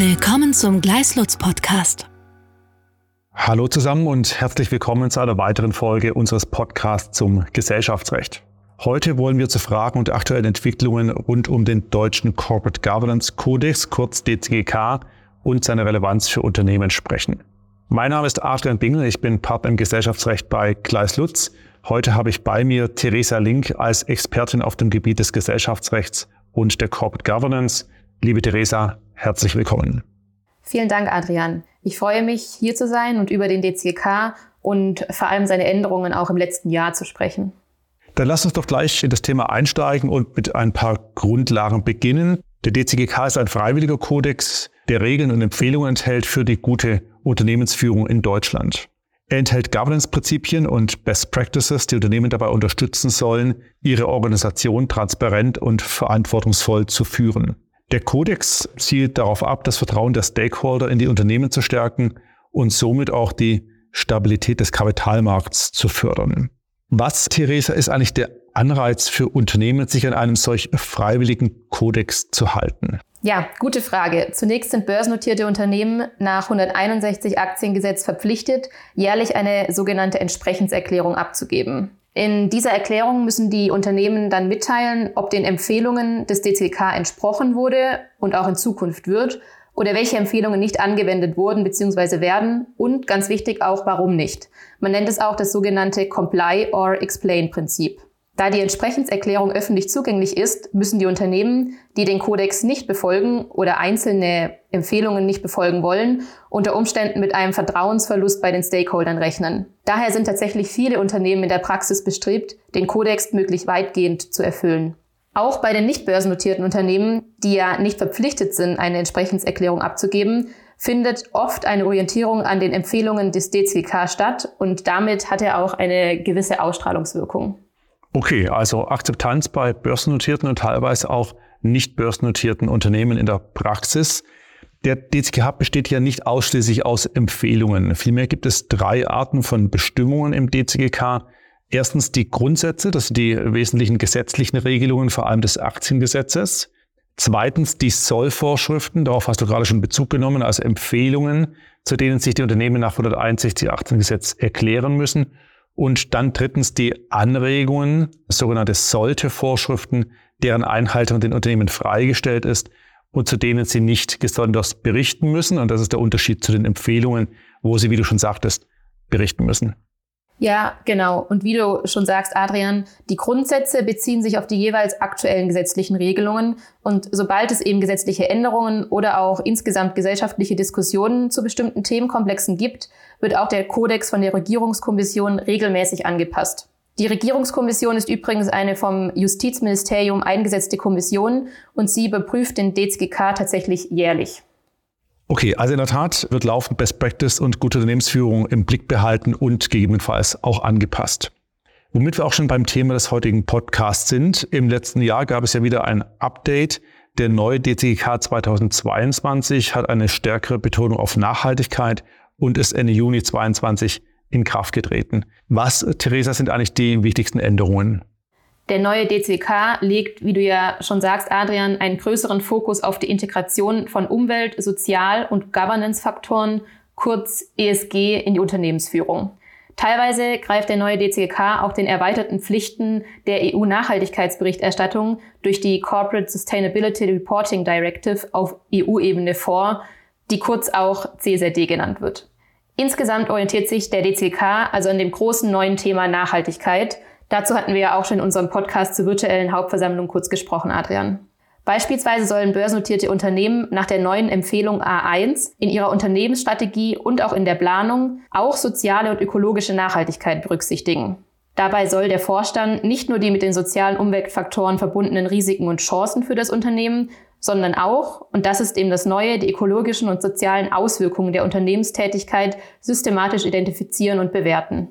Willkommen zum Gleislutz Podcast. Hallo zusammen und herzlich willkommen zu einer weiteren Folge unseres Podcasts zum Gesellschaftsrecht. Heute wollen wir zu Fragen und aktuellen Entwicklungen rund um den deutschen Corporate Governance Codex, kurz DCGK, und seine Relevanz für Unternehmen sprechen. Mein Name ist Adrian Bingel, ich bin Partner im Gesellschaftsrecht bei Gleis Lutz. Heute habe ich bei mir Theresa Link als Expertin auf dem Gebiet des Gesellschaftsrechts und der Corporate Governance. Liebe Theresa, herzlich willkommen. Vielen Dank, Adrian. Ich freue mich, hier zu sein und über den DCK und vor allem seine Änderungen auch im letzten Jahr zu sprechen. Dann lass uns doch gleich in das Thema einsteigen und mit ein paar Grundlagen beginnen. Der DCGK ist ein freiwilliger Kodex, der Regeln und Empfehlungen enthält für die gute Unternehmensführung in Deutschland. Er enthält Governance-Prinzipien und Best Practices, die Unternehmen dabei unterstützen sollen, ihre Organisation transparent und verantwortungsvoll zu führen. Der Kodex zielt darauf ab, das Vertrauen der Stakeholder in die Unternehmen zu stärken und somit auch die Stabilität des Kapitalmarkts zu fördern. Was, Theresa, ist eigentlich der Anreiz für Unternehmen, sich an einem solch freiwilligen Kodex zu halten? Ja, gute Frage. Zunächst sind börsennotierte Unternehmen nach 161 Aktiengesetz verpflichtet, jährlich eine sogenannte Entsprechenserklärung abzugeben. In dieser Erklärung müssen die Unternehmen dann mitteilen, ob den Empfehlungen des DCK entsprochen wurde und auch in Zukunft wird oder welche Empfehlungen nicht angewendet wurden bzw. werden und ganz wichtig auch, warum nicht. Man nennt es auch das sogenannte Comply or Explain Prinzip. Da die Entsprechenserklärung öffentlich zugänglich ist, müssen die Unternehmen, die den Kodex nicht befolgen oder einzelne Empfehlungen nicht befolgen wollen, unter Umständen mit einem Vertrauensverlust bei den Stakeholdern rechnen. Daher sind tatsächlich viele Unternehmen in der Praxis bestrebt, den Kodex möglichst weitgehend zu erfüllen. Auch bei den nicht börsennotierten Unternehmen, die ja nicht verpflichtet sind, eine Entsprechenserklärung abzugeben, findet oft eine Orientierung an den Empfehlungen des DCK statt und damit hat er auch eine gewisse Ausstrahlungswirkung. Okay, also Akzeptanz bei börsennotierten und teilweise auch nicht börsennotierten Unternehmen in der Praxis. Der DCGH besteht ja nicht ausschließlich aus Empfehlungen. Vielmehr gibt es drei Arten von Bestimmungen im DCGK. Erstens die Grundsätze, das sind die wesentlichen gesetzlichen Regelungen, vor allem des Aktiengesetzes. Zweitens die Sollvorschriften, darauf hast du gerade schon Bezug genommen, also Empfehlungen, zu denen sich die Unternehmen nach 161 Aktiengesetz erklären müssen. Und dann drittens die Anregungen, sogenannte Sollte-Vorschriften, deren Einhaltung den Unternehmen freigestellt ist und zu denen sie nicht gesondert berichten müssen. Und das ist der Unterschied zu den Empfehlungen, wo sie, wie du schon sagtest, berichten müssen. Ja, genau. Und wie du schon sagst, Adrian, die Grundsätze beziehen sich auf die jeweils aktuellen gesetzlichen Regelungen. Und sobald es eben gesetzliche Änderungen oder auch insgesamt gesellschaftliche Diskussionen zu bestimmten Themenkomplexen gibt, wird auch der Kodex von der Regierungskommission regelmäßig angepasst. Die Regierungskommission ist übrigens eine vom Justizministerium eingesetzte Kommission und sie überprüft den DZGK tatsächlich jährlich. Okay, also in der Tat wird laufend Best Practice und gute Unternehmensführung im Blick behalten und gegebenenfalls auch angepasst. Womit wir auch schon beim Thema des heutigen Podcasts sind. Im letzten Jahr gab es ja wieder ein Update. Der neue DCK 2022 hat eine stärkere Betonung auf Nachhaltigkeit und ist Ende Juni 2022 in Kraft getreten. Was, Theresa, sind eigentlich die wichtigsten Änderungen? Der neue DCK legt, wie du ja schon sagst, Adrian, einen größeren Fokus auf die Integration von Umwelt-, Sozial- und Governance-Faktoren, kurz ESG, in die Unternehmensführung. Teilweise greift der neue DCK auch den erweiterten Pflichten der EU-Nachhaltigkeitsberichterstattung durch die Corporate Sustainability Reporting Directive auf EU-Ebene vor, die kurz auch CSRD genannt wird. Insgesamt orientiert sich der DCK also an dem großen neuen Thema Nachhaltigkeit – Dazu hatten wir ja auch schon in unserem Podcast zur virtuellen Hauptversammlung kurz gesprochen, Adrian. Beispielsweise sollen börsennotierte Unternehmen nach der neuen Empfehlung A1 in ihrer Unternehmensstrategie und auch in der Planung auch soziale und ökologische Nachhaltigkeit berücksichtigen. Dabei soll der Vorstand nicht nur die mit den sozialen Umweltfaktoren verbundenen Risiken und Chancen für das Unternehmen, sondern auch, und das ist eben das Neue, die ökologischen und sozialen Auswirkungen der Unternehmenstätigkeit systematisch identifizieren und bewerten.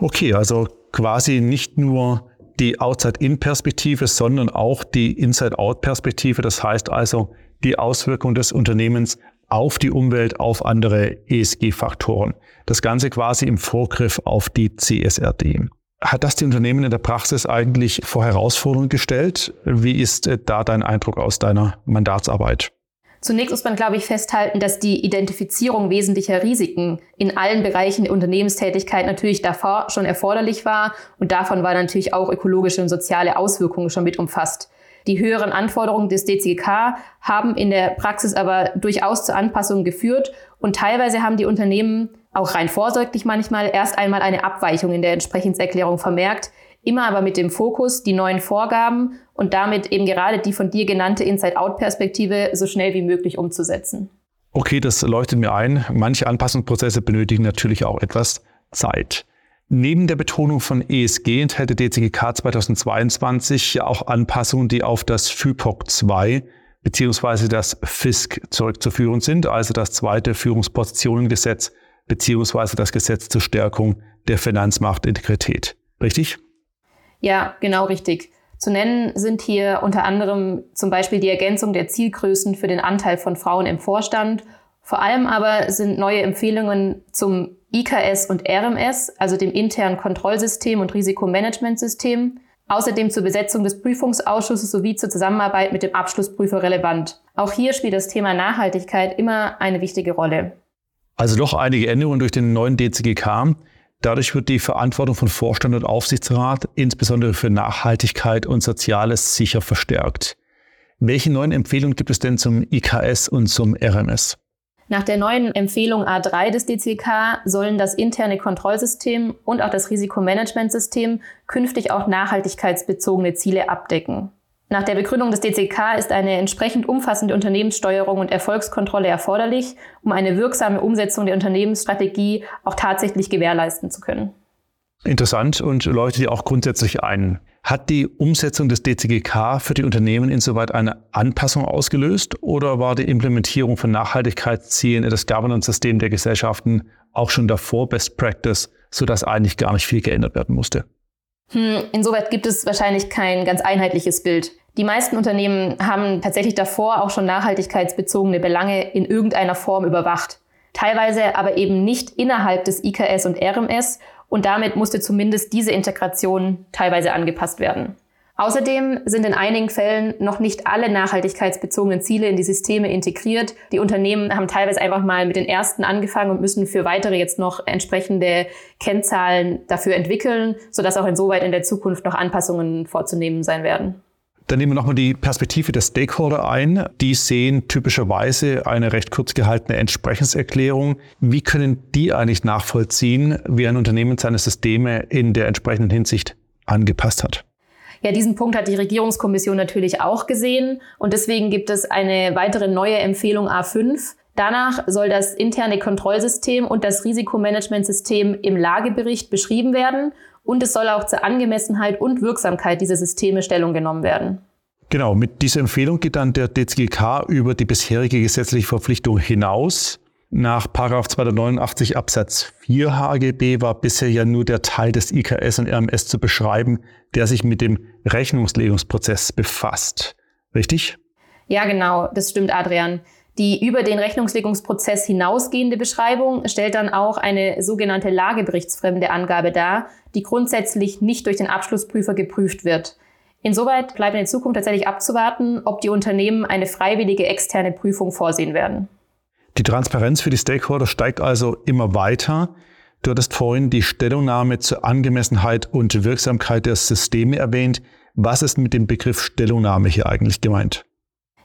Okay, also quasi nicht nur die Outside-In-Perspektive, sondern auch die Inside-Out-Perspektive. Das heißt also die Auswirkung des Unternehmens auf die Umwelt, auf andere ESG-Faktoren. Das Ganze quasi im Vorgriff auf die CSRD. Hat das die Unternehmen in der Praxis eigentlich vor Herausforderungen gestellt? Wie ist äh, da dein Eindruck aus deiner Mandatsarbeit? Zunächst muss man, glaube ich, festhalten, dass die Identifizierung wesentlicher Risiken in allen Bereichen der Unternehmenstätigkeit natürlich davor schon erforderlich war. Und davon war natürlich auch ökologische und soziale Auswirkungen schon mit umfasst. Die höheren Anforderungen des DCK haben in der Praxis aber durchaus zu Anpassungen geführt. Und teilweise haben die Unternehmen auch rein vorsorglich manchmal erst einmal eine Abweichung in der Entsprechenserklärung vermerkt, immer aber mit dem Fokus, die neuen Vorgaben und damit eben gerade die von dir genannte Inside-Out-Perspektive so schnell wie möglich umzusetzen. Okay, das leuchtet mir ein. Manche Anpassungsprozesse benötigen natürlich auch etwas Zeit. Neben der Betonung von ESG enthält der DCGK 2022 ja auch Anpassungen, die auf das FIPOC 2 beziehungsweise das FISC zurückzuführen sind, also das zweite Führungspositionengesetz beziehungsweise das Gesetz zur Stärkung der Finanzmarktintegrität. Richtig? Ja, genau richtig. Zu nennen sind hier unter anderem zum Beispiel die Ergänzung der Zielgrößen für den Anteil von Frauen im Vorstand. Vor allem aber sind neue Empfehlungen zum IKS und RMS, also dem internen Kontrollsystem und Risikomanagementsystem, außerdem zur Besetzung des Prüfungsausschusses sowie zur Zusammenarbeit mit dem Abschlussprüfer relevant. Auch hier spielt das Thema Nachhaltigkeit immer eine wichtige Rolle. Also doch einige Änderungen durch den neuen DCGK. Dadurch wird die Verantwortung von Vorstand und Aufsichtsrat, insbesondere für Nachhaltigkeit und Soziales, sicher verstärkt. Welche neuen Empfehlungen gibt es denn zum IKS und zum RMS? Nach der neuen Empfehlung A3 des DCK sollen das interne Kontrollsystem und auch das Risikomanagementsystem künftig auch nachhaltigkeitsbezogene Ziele abdecken. Nach der Begründung des DCK ist eine entsprechend umfassende Unternehmenssteuerung und Erfolgskontrolle erforderlich, um eine wirksame Umsetzung der Unternehmensstrategie auch tatsächlich gewährleisten zu können. Interessant und leuchtet ja auch grundsätzlich ein. Hat die Umsetzung des DCGK für die Unternehmen insoweit eine Anpassung ausgelöst oder war die Implementierung von Nachhaltigkeitszielen in das Governance-System der Gesellschaften auch schon davor Best Practice, sodass eigentlich gar nicht viel geändert werden musste? Hm, insoweit gibt es wahrscheinlich kein ganz einheitliches Bild. Die meisten Unternehmen haben tatsächlich davor auch schon nachhaltigkeitsbezogene Belange in irgendeiner Form überwacht. Teilweise aber eben nicht innerhalb des IKS und RMS und damit musste zumindest diese Integration teilweise angepasst werden. Außerdem sind in einigen Fällen noch nicht alle nachhaltigkeitsbezogenen Ziele in die Systeme integriert. Die Unternehmen haben teilweise einfach mal mit den ersten angefangen und müssen für weitere jetzt noch entsprechende Kennzahlen dafür entwickeln, sodass auch insoweit in der Zukunft noch Anpassungen vorzunehmen sein werden. Dann nehmen wir nochmal die Perspektive der Stakeholder ein. Die sehen typischerweise eine recht kurz gehaltene Entsprechenserklärung. Wie können die eigentlich nachvollziehen, wie ein Unternehmen seine Systeme in der entsprechenden Hinsicht angepasst hat? Ja, diesen Punkt hat die Regierungskommission natürlich auch gesehen und deswegen gibt es eine weitere neue Empfehlung A5. Danach soll das interne Kontrollsystem und das Risikomanagementsystem im Lagebericht beschrieben werden und es soll auch zur Angemessenheit und Wirksamkeit dieser Systeme Stellung genommen werden. Genau, mit dieser Empfehlung geht dann der DZGK über die bisherige gesetzliche Verpflichtung hinaus. Nach 289 Absatz 4 HGB war bisher ja nur der Teil des IKS und RMS zu beschreiben, der sich mit dem Rechnungslegungsprozess befasst. Richtig? Ja, genau, das stimmt, Adrian. Die über den Rechnungslegungsprozess hinausgehende Beschreibung stellt dann auch eine sogenannte lageberichtsfremde Angabe dar, die grundsätzlich nicht durch den Abschlussprüfer geprüft wird. Insoweit bleibt in Zukunft tatsächlich abzuwarten, ob die Unternehmen eine freiwillige externe Prüfung vorsehen werden. Die Transparenz für die Stakeholder steigt also immer weiter. Du hattest vorhin die Stellungnahme zur Angemessenheit und Wirksamkeit der Systeme erwähnt. Was ist mit dem Begriff Stellungnahme hier eigentlich gemeint?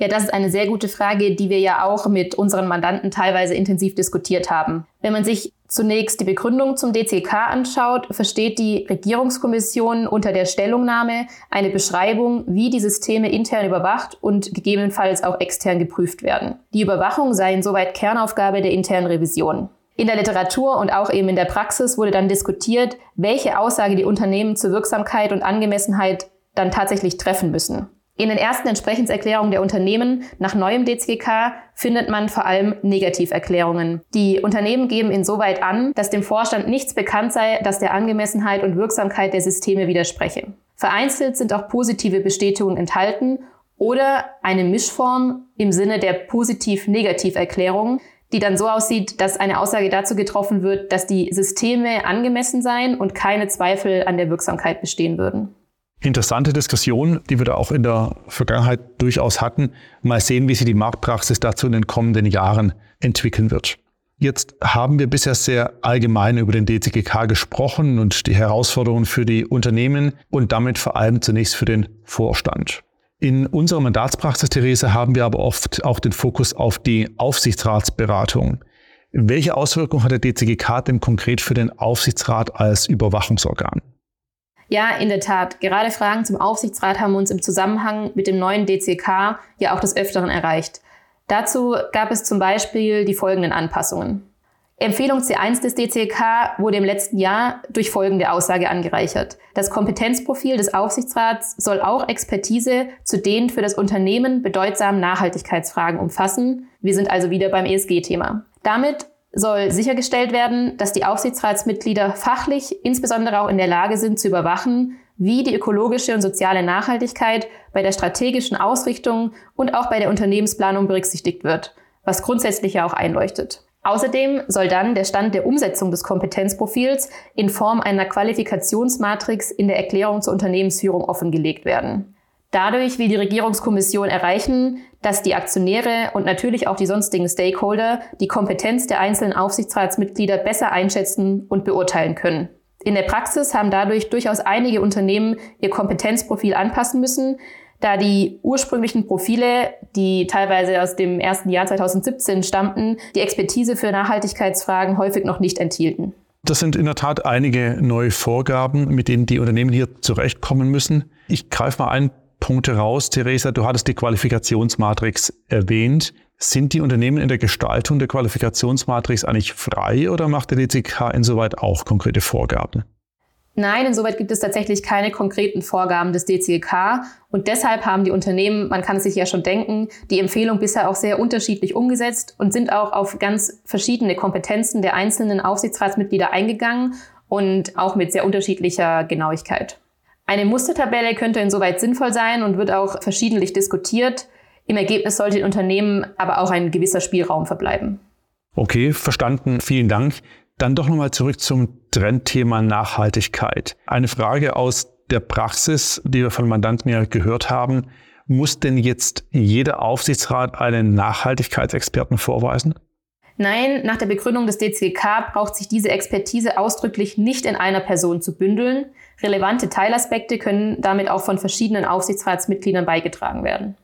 Ja, das ist eine sehr gute Frage, die wir ja auch mit unseren Mandanten teilweise intensiv diskutiert haben. Wenn man sich zunächst die Begründung zum DCK anschaut, versteht die Regierungskommission unter der Stellungnahme eine Beschreibung, wie die Systeme intern überwacht und gegebenenfalls auch extern geprüft werden. Die Überwachung sei insoweit Kernaufgabe der internen Revision. In der Literatur und auch eben in der Praxis wurde dann diskutiert, welche Aussage die Unternehmen zur Wirksamkeit und Angemessenheit dann tatsächlich treffen müssen. In den ersten Entsprechenserklärungen der Unternehmen nach neuem DZGK findet man vor allem Negativerklärungen. Die Unternehmen geben insoweit an, dass dem Vorstand nichts bekannt sei, das der Angemessenheit und Wirksamkeit der Systeme widerspreche. Vereinzelt sind auch positive Bestätigungen enthalten oder eine Mischform im Sinne der positiv-negativ-Erklärung, die dann so aussieht, dass eine Aussage dazu getroffen wird, dass die Systeme angemessen seien und keine Zweifel an der Wirksamkeit bestehen würden. Interessante Diskussion, die wir da auch in der Vergangenheit durchaus hatten. Mal sehen, wie sich die Marktpraxis dazu in den kommenden Jahren entwickeln wird. Jetzt haben wir bisher sehr allgemein über den DCGK gesprochen und die Herausforderungen für die Unternehmen und damit vor allem zunächst für den Vorstand. In unserer Mandatspraxis, Therese, haben wir aber oft auch den Fokus auf die Aufsichtsratsberatung. Welche Auswirkungen hat der DCGK denn konkret für den Aufsichtsrat als Überwachungsorgan? Ja, in der Tat. Gerade Fragen zum Aufsichtsrat haben uns im Zusammenhang mit dem neuen DCK ja auch des Öfteren erreicht. Dazu gab es zum Beispiel die folgenden Anpassungen. Empfehlung C1 des DCK wurde im letzten Jahr durch folgende Aussage angereichert. Das Kompetenzprofil des Aufsichtsrats soll auch Expertise zu den für das Unternehmen bedeutsamen Nachhaltigkeitsfragen umfassen. Wir sind also wieder beim ESG-Thema. Damit soll sichergestellt werden, dass die Aufsichtsratsmitglieder fachlich insbesondere auch in der Lage sind zu überwachen, wie die ökologische und soziale Nachhaltigkeit bei der strategischen Ausrichtung und auch bei der Unternehmensplanung berücksichtigt wird, was grundsätzlich ja auch einleuchtet. Außerdem soll dann der Stand der Umsetzung des Kompetenzprofils in Form einer Qualifikationsmatrix in der Erklärung zur Unternehmensführung offengelegt werden. Dadurch will die Regierungskommission erreichen, dass die Aktionäre und natürlich auch die sonstigen Stakeholder die Kompetenz der einzelnen Aufsichtsratsmitglieder besser einschätzen und beurteilen können. In der Praxis haben dadurch durchaus einige Unternehmen ihr Kompetenzprofil anpassen müssen, da die ursprünglichen Profile, die teilweise aus dem ersten Jahr 2017 stammten, die Expertise für Nachhaltigkeitsfragen häufig noch nicht enthielten. Das sind in der Tat einige neue Vorgaben, mit denen die Unternehmen hier zurechtkommen müssen. Ich greife mal einen Punkt heraus. Theresa, du hattest die Qualifikationsmatrix erwähnt. Sind die Unternehmen in der Gestaltung der Qualifikationsmatrix eigentlich frei oder macht der DCK insoweit auch konkrete Vorgaben? Nein, insoweit gibt es tatsächlich keine konkreten Vorgaben des DCLK und deshalb haben die Unternehmen, man kann es sich ja schon denken, die Empfehlung bisher auch sehr unterschiedlich umgesetzt und sind auch auf ganz verschiedene Kompetenzen der einzelnen Aufsichtsratsmitglieder eingegangen und auch mit sehr unterschiedlicher Genauigkeit. Eine Mustertabelle könnte insoweit sinnvoll sein und wird auch verschiedentlich diskutiert. Im Ergebnis sollte den Unternehmen aber auch ein gewisser Spielraum verbleiben. Okay, verstanden. Vielen Dank. Dann doch nochmal zurück zum Trendthema Nachhaltigkeit. Eine Frage aus der Praxis, die wir von Mandanten ja gehört haben. Muss denn jetzt jeder Aufsichtsrat einen Nachhaltigkeitsexperten vorweisen? Nein, nach der Begründung des DCK braucht sich diese Expertise ausdrücklich nicht in einer Person zu bündeln. Relevante Teilaspekte können damit auch von verschiedenen Aufsichtsratsmitgliedern beigetragen werden.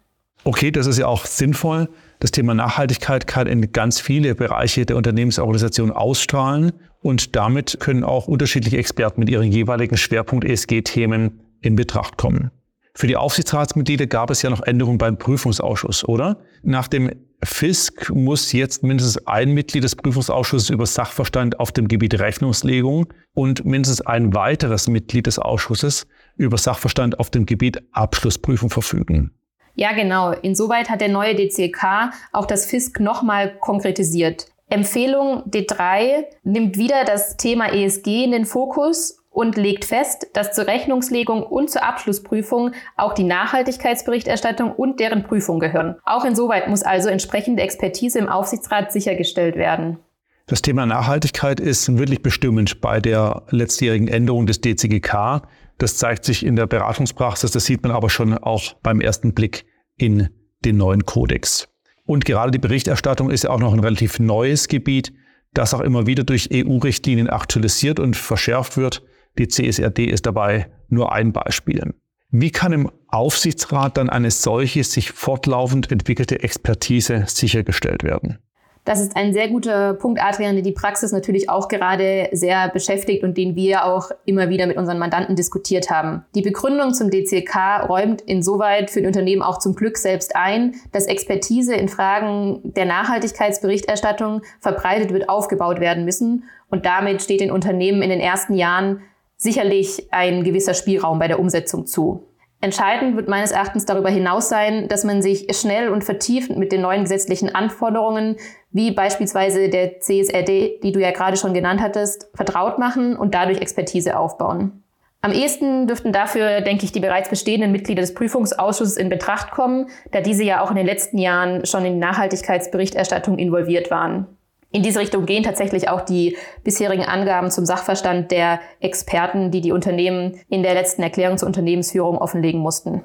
Okay, das ist ja auch sinnvoll. Das Thema Nachhaltigkeit kann in ganz viele Bereiche der Unternehmensorganisation ausstrahlen und damit können auch unterschiedliche Experten mit ihren jeweiligen Schwerpunkt ESG-Themen in Betracht kommen. Für die Aufsichtsratsmitglieder gab es ja noch Änderungen beim Prüfungsausschuss, oder? Nach dem FISK muss jetzt mindestens ein Mitglied des Prüfungsausschusses über Sachverstand auf dem Gebiet Rechnungslegung und mindestens ein weiteres Mitglied des Ausschusses über Sachverstand auf dem Gebiet Abschlussprüfung verfügen. Ja, genau. Insoweit hat der neue DCK auch das FISK nochmal konkretisiert. Empfehlung D3 nimmt wieder das Thema ESG in den Fokus und legt fest, dass zur Rechnungslegung und zur Abschlussprüfung auch die Nachhaltigkeitsberichterstattung und deren Prüfung gehören. Auch insoweit muss also entsprechende Expertise im Aufsichtsrat sichergestellt werden. Das Thema Nachhaltigkeit ist wirklich bestimmend bei der letztjährigen Änderung des DCGK. Das zeigt sich in der Beratungspraxis, das sieht man aber schon auch beim ersten Blick in den neuen Kodex. Und gerade die Berichterstattung ist ja auch noch ein relativ neues Gebiet, das auch immer wieder durch EU-Richtlinien aktualisiert und verschärft wird. Die CSRD ist dabei nur ein Beispiel. Wie kann im Aufsichtsrat dann eine solche sich fortlaufend entwickelte Expertise sichergestellt werden? Das ist ein sehr guter Punkt, Adrian, der die Praxis natürlich auch gerade sehr beschäftigt und den wir auch immer wieder mit unseren Mandanten diskutiert haben. Die Begründung zum DCK räumt insoweit für die Unternehmen auch zum Glück selbst ein, dass Expertise in Fragen der Nachhaltigkeitsberichterstattung verbreitet wird, aufgebaut werden müssen. Und damit steht den Unternehmen in den ersten Jahren sicherlich ein gewisser Spielraum bei der Umsetzung zu. Entscheidend wird meines Erachtens darüber hinaus sein, dass man sich schnell und vertiefend mit den neuen gesetzlichen Anforderungen, wie beispielsweise der CSRD, die du ja gerade schon genannt hattest, vertraut machen und dadurch Expertise aufbauen. Am ehesten dürften dafür, denke ich, die bereits bestehenden Mitglieder des Prüfungsausschusses in Betracht kommen, da diese ja auch in den letzten Jahren schon in die Nachhaltigkeitsberichterstattung involviert waren. In diese Richtung gehen tatsächlich auch die bisherigen Angaben zum Sachverstand der Experten, die die Unternehmen in der letzten Erklärung zur Unternehmensführung offenlegen mussten.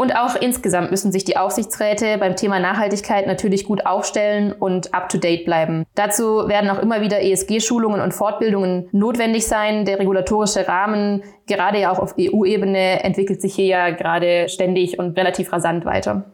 Und auch insgesamt müssen sich die Aufsichtsräte beim Thema Nachhaltigkeit natürlich gut aufstellen und up-to-date bleiben. Dazu werden auch immer wieder ESG-Schulungen und Fortbildungen notwendig sein. Der regulatorische Rahmen, gerade ja auch auf EU-Ebene, entwickelt sich hier ja gerade ständig und relativ rasant weiter.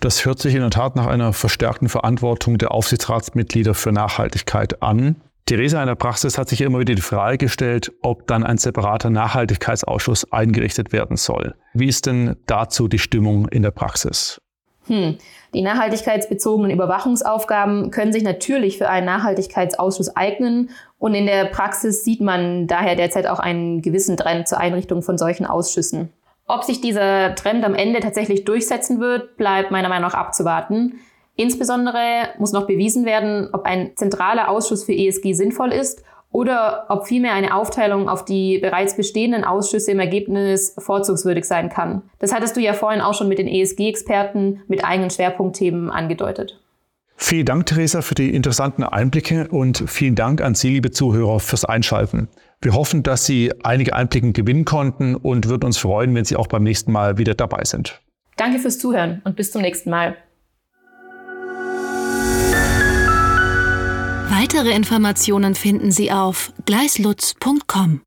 Das hört sich in der Tat nach einer verstärkten Verantwortung der Aufsichtsratsmitglieder für Nachhaltigkeit an. Theresa in der Praxis hat sich immer wieder die Frage gestellt, ob dann ein separater Nachhaltigkeitsausschuss eingerichtet werden soll. Wie ist denn dazu die Stimmung in der Praxis? Hm. Die nachhaltigkeitsbezogenen Überwachungsaufgaben können sich natürlich für einen Nachhaltigkeitsausschuss eignen und in der Praxis sieht man daher derzeit auch einen gewissen Trend zur Einrichtung von solchen Ausschüssen. Ob sich dieser Trend am Ende tatsächlich durchsetzen wird, bleibt meiner Meinung nach abzuwarten. Insbesondere muss noch bewiesen werden, ob ein zentraler Ausschuss für ESG sinnvoll ist oder ob vielmehr eine Aufteilung auf die bereits bestehenden Ausschüsse im Ergebnis vorzugswürdig sein kann. Das hattest du ja vorhin auch schon mit den ESG-Experten mit eigenen Schwerpunktthemen angedeutet. Vielen Dank, Theresa, für die interessanten Einblicke und vielen Dank an Sie, liebe Zuhörer, fürs Einschalten. Wir hoffen, dass Sie einige Einblicke gewinnen konnten und würden uns freuen, wenn Sie auch beim nächsten Mal wieder dabei sind. Danke fürs Zuhören und bis zum nächsten Mal. Weitere Informationen finden Sie auf gleislutz.com.